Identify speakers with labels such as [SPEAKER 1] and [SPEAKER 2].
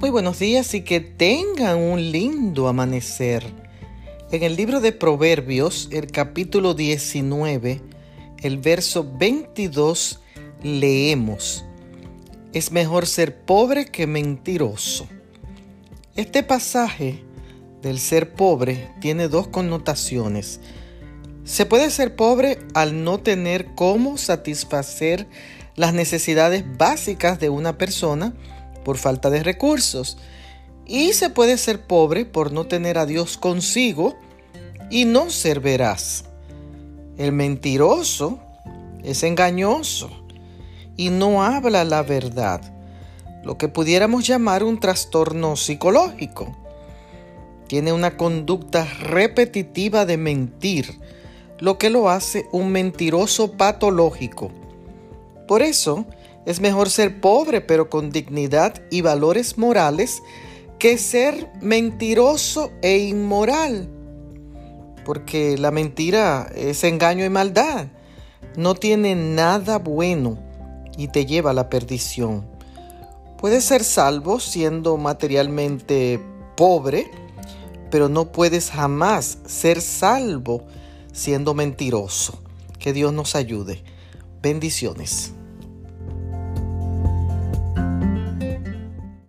[SPEAKER 1] Muy buenos días y que tengan un lindo amanecer. En el libro de Proverbios, el capítulo 19, el verso 22, leemos, es mejor ser pobre que mentiroso. Este pasaje del ser pobre tiene dos connotaciones. Se puede ser pobre al no tener cómo satisfacer las necesidades básicas de una persona, por falta de recursos. Y se puede ser pobre por no tener a Dios consigo y no ser veraz. El mentiroso es engañoso y no habla la verdad, lo que pudiéramos llamar un trastorno psicológico. Tiene una conducta repetitiva de mentir, lo que lo hace un mentiroso patológico. Por eso, es mejor ser pobre pero con dignidad y valores morales que ser mentiroso e inmoral. Porque la mentira es engaño y maldad. No tiene nada bueno y te lleva a la perdición. Puedes ser salvo siendo materialmente pobre, pero no puedes jamás ser salvo siendo mentiroso. Que Dios nos ayude. Bendiciones.